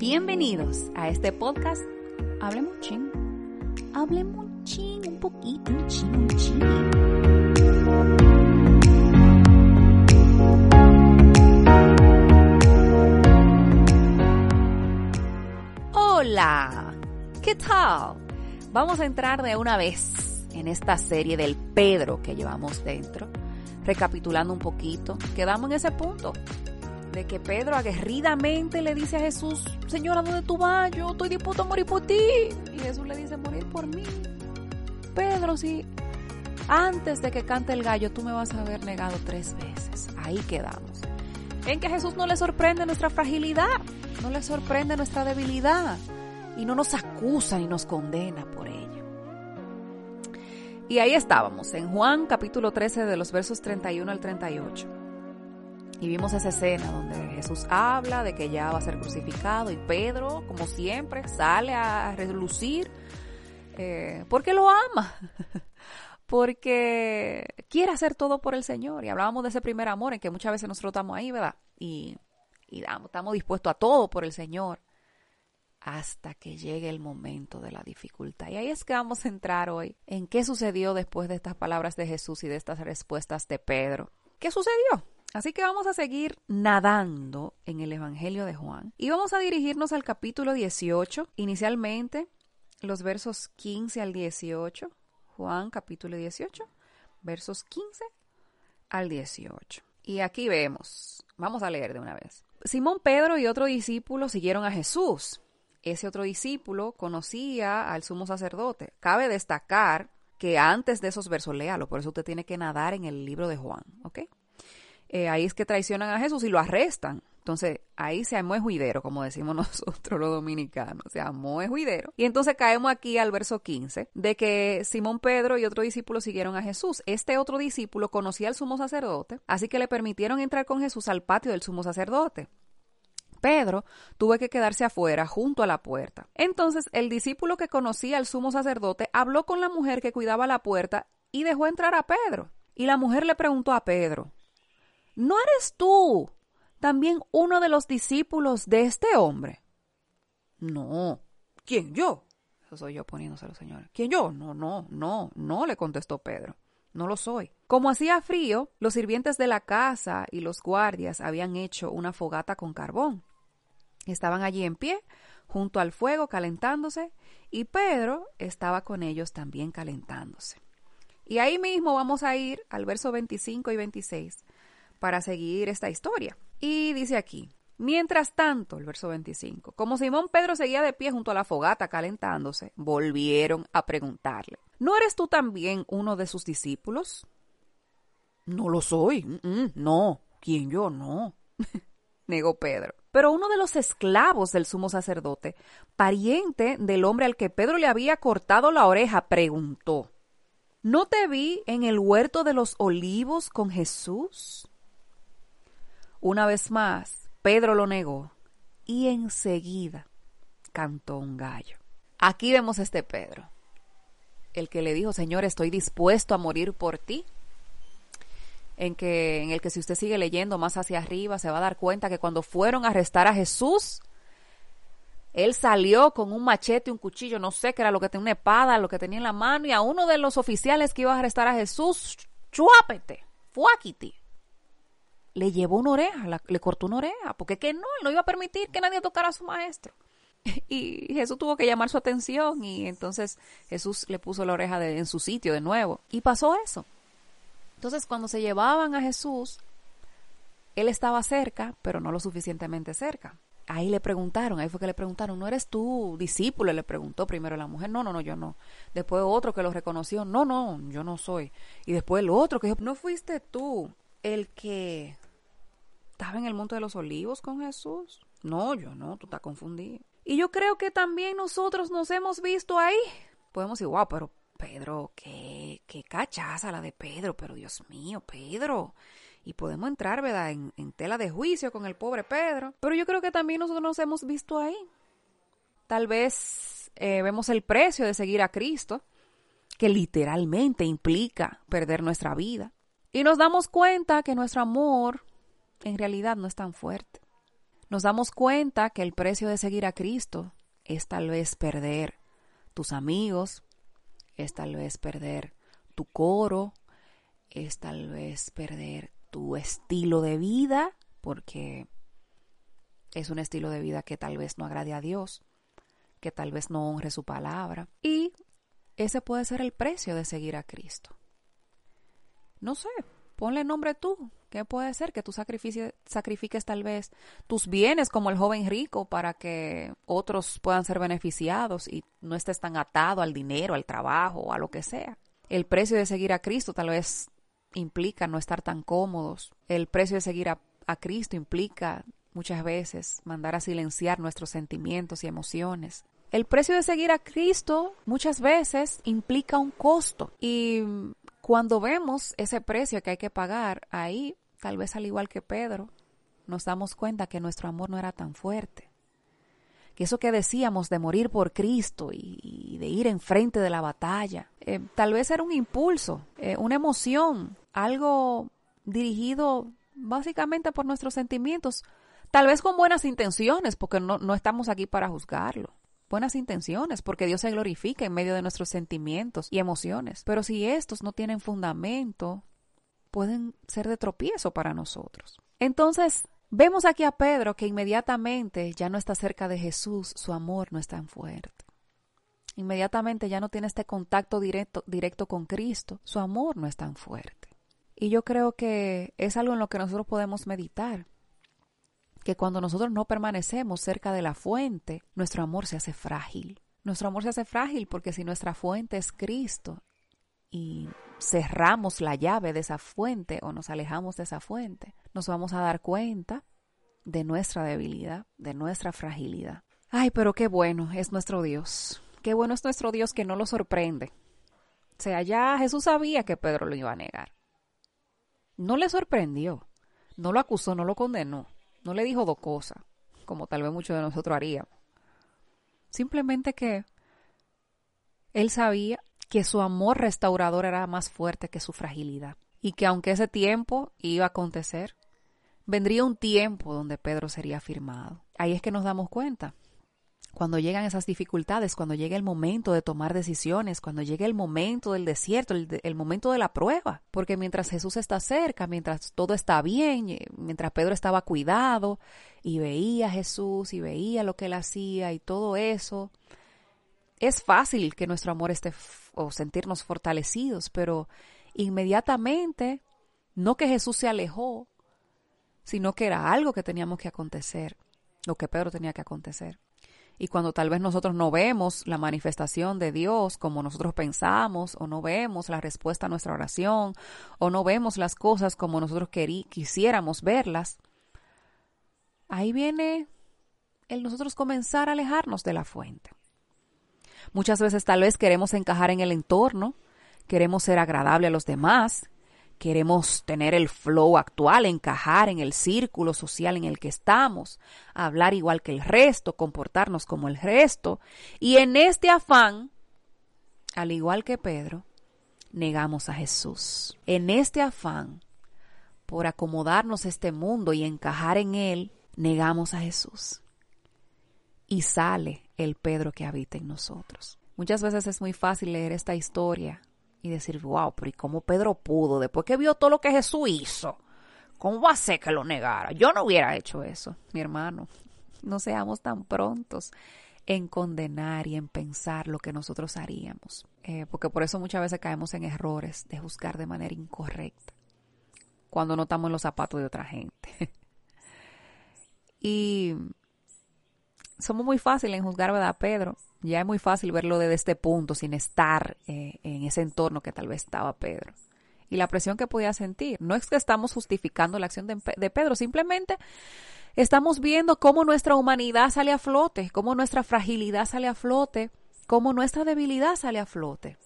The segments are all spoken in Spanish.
Bienvenidos a este podcast Hablemos un ching. Hablemos un ching, un poquito, un ching, un ching. Hola, ¿qué tal? Vamos a entrar de una vez en esta serie del Pedro que llevamos dentro. Recapitulando un poquito, quedamos en ese punto de que Pedro aguerridamente le dice a Jesús, Señora, ¿dónde tú vas? Yo estoy dispuesto a morir por ti. Y Jesús le dice, morir por mí. Pedro, si antes de que cante el gallo tú me vas a haber negado tres veces. Ahí quedamos. En que Jesús no le sorprende nuestra fragilidad, no le sorprende nuestra debilidad y no nos acusa ni nos condena por ello. Y ahí estábamos, en Juan capítulo 13 de los versos 31 al 38. Y vimos esa escena donde Jesús habla de que ya va a ser crucificado y Pedro, como siempre, sale a relucir eh, porque lo ama, porque quiere hacer todo por el Señor. Y hablábamos de ese primer amor en que muchas veces nosotros estamos ahí, ¿verdad? Y, y estamos dispuestos a todo por el Señor hasta que llegue el momento de la dificultad. Y ahí es que vamos a entrar hoy en qué sucedió después de estas palabras de Jesús y de estas respuestas de Pedro. ¿Qué sucedió? Así que vamos a seguir nadando en el Evangelio de Juan y vamos a dirigirnos al capítulo 18, inicialmente los versos 15 al 18. Juan capítulo 18, versos 15 al 18. Y aquí vemos, vamos a leer de una vez. Simón Pedro y otro discípulo siguieron a Jesús. Ese otro discípulo conocía al sumo sacerdote. Cabe destacar que antes de esos versos, léalo, por eso usted tiene que nadar en el libro de Juan, ¿ok? Eh, ahí es que traicionan a Jesús y lo arrestan. Entonces, ahí se armó el juidero, como decimos nosotros los dominicanos, se armó el juidero. Y entonces caemos aquí al verso 15, de que Simón Pedro y otro discípulo siguieron a Jesús. Este otro discípulo conocía al sumo sacerdote, así que le permitieron entrar con Jesús al patio del sumo sacerdote. Pedro tuvo que quedarse afuera, junto a la puerta. Entonces el discípulo que conocía al sumo sacerdote habló con la mujer que cuidaba la puerta y dejó entrar a Pedro. Y la mujer le preguntó a Pedro, ¿no eres tú también uno de los discípulos de este hombre? No. ¿Quién yo? Eso soy yo poniéndoselo, señor. ¿Quién yo? No, no, no, no, le contestó Pedro. No lo soy. Como hacía frío, los sirvientes de la casa y los guardias habían hecho una fogata con carbón. Estaban allí en pie, junto al fuego, calentándose, y Pedro estaba con ellos también calentándose. Y ahí mismo vamos a ir al verso 25 y 26 para seguir esta historia. Y dice aquí, mientras tanto, el verso 25, como Simón Pedro seguía de pie junto a la fogata calentándose, volvieron a preguntarle, ¿no eres tú también uno de sus discípulos? No lo soy, no, ¿quién yo? No, negó Pedro. Pero uno de los esclavos del sumo sacerdote, pariente del hombre al que Pedro le había cortado la oreja, preguntó, ¿No te vi en el huerto de los olivos con Jesús? Una vez más, Pedro lo negó y enseguida cantó un gallo. Aquí vemos a este Pedro, el que le dijo, Señor, estoy dispuesto a morir por ti. En, que, en el que si usted sigue leyendo más hacia arriba se va a dar cuenta que cuando fueron a arrestar a Jesús, él salió con un machete, un cuchillo, no sé qué era lo que tenía, una espada, lo que tenía en la mano, y a uno de los oficiales que iba a arrestar a Jesús, chuápete, fuáquiti, le llevó una oreja, le cortó una oreja, porque que no, él no iba a permitir que nadie tocara a su maestro. Y Jesús tuvo que llamar su atención y entonces Jesús le puso la oreja de, en su sitio de nuevo. Y pasó eso. Entonces cuando se llevaban a Jesús, él estaba cerca, pero no lo suficientemente cerca. Ahí le preguntaron, ahí fue que le preguntaron, ¿no eres tú discípulo? Le preguntó primero la mujer, no, no, no, yo no. Después otro que lo reconoció, no, no, yo no soy. Y después el otro que dijo, ¿no fuiste tú el que estaba en el monte de los olivos con Jesús? No, yo no, tú estás confundido. Y yo creo que también nosotros nos hemos visto ahí. Podemos decir, wow, pero Pedro, qué, qué cachaza la de Pedro, pero Dios mío, Pedro. Y podemos entrar, ¿verdad?, en, en, tela de juicio con el pobre Pedro. Pero yo creo que también nosotros nos hemos visto ahí. Tal vez eh, vemos el precio de seguir a Cristo, que literalmente implica perder nuestra vida. Y nos damos cuenta que nuestro amor en realidad no es tan fuerte. nos damos cuenta que el precio de seguir a Cristo es tal vez perder tus amigos, es tal vez perder tu coro, es tal vez perder tu estilo de vida, porque es un estilo de vida que tal vez no agrade a Dios, que tal vez no honre su palabra. Y ese puede ser el precio de seguir a Cristo. No sé, ponle nombre tú. ¿Qué puede ser? Que tú sacrifiques, tal vez tus bienes como el joven rico para que otros puedan ser beneficiados y no estés tan atado al dinero, al trabajo a lo que sea. El precio de seguir a Cristo tal vez implica no estar tan cómodos. El precio de seguir a, a Cristo implica muchas veces mandar a silenciar nuestros sentimientos y emociones. El precio de seguir a Cristo muchas veces implica un costo y cuando vemos ese precio que hay que pagar, ahí, tal vez al igual que Pedro, nos damos cuenta que nuestro amor no era tan fuerte. Que eso que decíamos de morir por Cristo y, de ir enfrente de la batalla, eh, tal vez era un impulso, eh, una emoción, algo dirigido básicamente por nuestros sentimientos, Tal vez con buenas intenciones, porque no, no estamos aquí para juzgarlo buenas intenciones, porque Dios se glorifica en medio de nuestros sentimientos y emociones. Pero si estos no tienen fundamento, pueden ser de tropiezo para nosotros. Entonces, vemos aquí a Pedro que inmediatamente ya no está cerca de Jesús, su amor no es tan fuerte. Inmediatamente ya no tiene este contacto directo, directo con Cristo, su amor no es tan fuerte. Y yo creo que es algo en lo que nosotros podemos meditar que cuando nosotros no permanecemos cerca de la fuente, nuestro amor se hace frágil. Nuestro amor se hace frágil porque si nuestra fuente es Cristo y cerramos la llave de esa fuente o nos alejamos de esa fuente, nos vamos a dar cuenta de nuestra debilidad, de nuestra fragilidad. Ay, pero qué bueno es nuestro Dios. Qué bueno es nuestro Dios que no lo sorprende. O sea, ya Jesús sabía que Pedro lo iba a negar. No le sorprendió, no lo acusó, no lo condenó no le dijo dos cosas, como tal vez muchos de nosotros haríamos. Simplemente que él sabía que su amor restaurador era más fuerte que su fragilidad y que aunque ese tiempo iba a acontecer, vendría un tiempo donde Pedro sería firmado. Ahí es que nos damos cuenta cuando llegan esas dificultades, cuando llega el momento de tomar decisiones, cuando llega el momento del desierto, el, momento de la prueba, porque mientras Jesús está cerca, mientras todo está bien, eh, mientras Pedro estaba cuidado y veía a Jesús y veía lo que él hacía y todo eso, es fácil que nuestro amor esté o sentirnos fortalecidos, pero inmediatamente, no que Jesús se alejó, sino que era algo que teníamos que acontecer, lo que Pedro tenía que acontecer. Y cuando tal vez nosotros no vemos la manifestación de Dios como nosotros pensamos, o no vemos la respuesta a nuestra oración, o no vemos las cosas como nosotros quisiéramos verlas, ahí viene el nosotros comenzar a alejarnos de la fuente. Muchas veces tal vez queremos encajar en el entorno, queremos ser agradable a los demás, Queremos tener el flow actual, encajar en el círculo social en el que estamos, hablar igual que el resto, comportarnos como el resto. Y en este afán, al igual que Pedro, negamos a Jesús. En este afán, por acomodarnos a este mundo y encajar en él, negamos a Jesús. Y sale el Pedro que habita en nosotros. Muchas veces es muy fácil leer esta historia y decir, wow, pero ¿y cómo Pedro pudo? Después que vio todo lo que Jesús hizo, ¿cómo va a ser que lo negara? Yo no hubiera hecho eso, mi hermano. No seamos tan prontos en condenar y en pensar lo que nosotros haríamos. Eh, porque por eso muchas veces caemos en errores de juzgar de manera incorrecta cuando no estamos en los zapatos de otra gente. y somos muy fáciles en juzgar, ¿verdad, Pedro? Ya es muy fácil verlo desde este punto, sin estar eh, en ese entorno que tal vez estaba Pedro. Y la presión que podía sentir. No es que estamos justificando la acción de, de Pedro, simplemente estamos viendo cómo nuestra humanidad sale a flote, cómo nuestra fragilidad sale a flote, cómo nuestra debilidad sale a flote.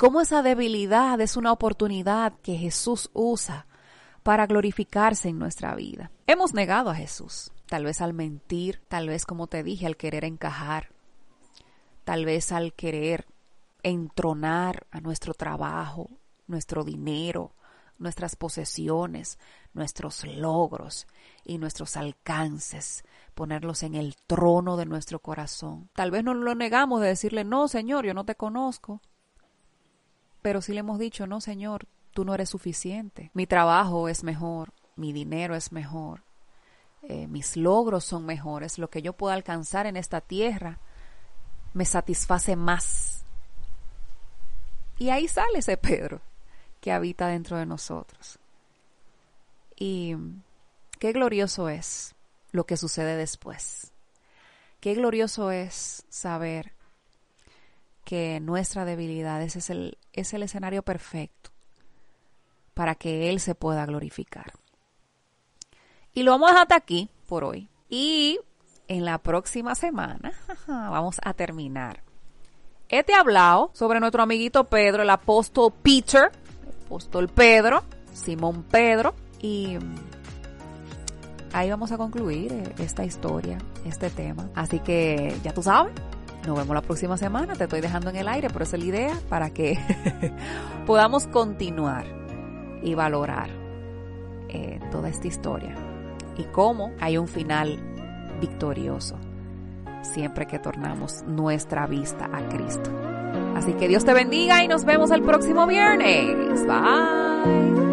Cómo esa debilidad es una oportunidad que Jesús usa para glorificarse en nuestra vida. Hemos negado a Jesús, tal vez al mentir, tal vez como te dije, al querer encajar, tal vez al querer entronar a nuestro trabajo, nuestro dinero, nuestras posesiones, nuestros logros y nuestros alcances, ponerlos en el trono de nuestro corazón. Tal vez no lo negamos de decirle, no, Señor, yo no te conozco. Pero sí le hemos dicho, no, Señor, tú no eres suficiente. Mi trabajo es mejor, mi dinero es mejor, eh, mis logros son mejores, lo que yo puedo alcanzar en esta tierra me satisface más. Y ahí sale ese Pedro que habita dentro de nosotros. Y qué glorioso es lo que sucede después. Qué glorioso es saber que nuestra debilidad es el, es el escenario perfecto para que Él se pueda glorificar. Y lo vamos a dejar hasta aquí por hoy. Y en la próxima semana vamos a terminar. He te hablado sobre nuestro amiguito Pedro, el apóstol Peter, el apóstol Pedro, Simón Pedro, y ahí vamos a concluir eh, esta historia, este tema. Así que ya tú sabes, nos vemos la próxima semana, te estoy dejando en el aire, pero esa es la idea para que podamos continuar y valorar eh, toda esta historia y cómo hay un final victorioso siempre que tornamos nuestra vista a Cristo. Así que Dios te bendiga y nos vemos el próximo viernes. Bye.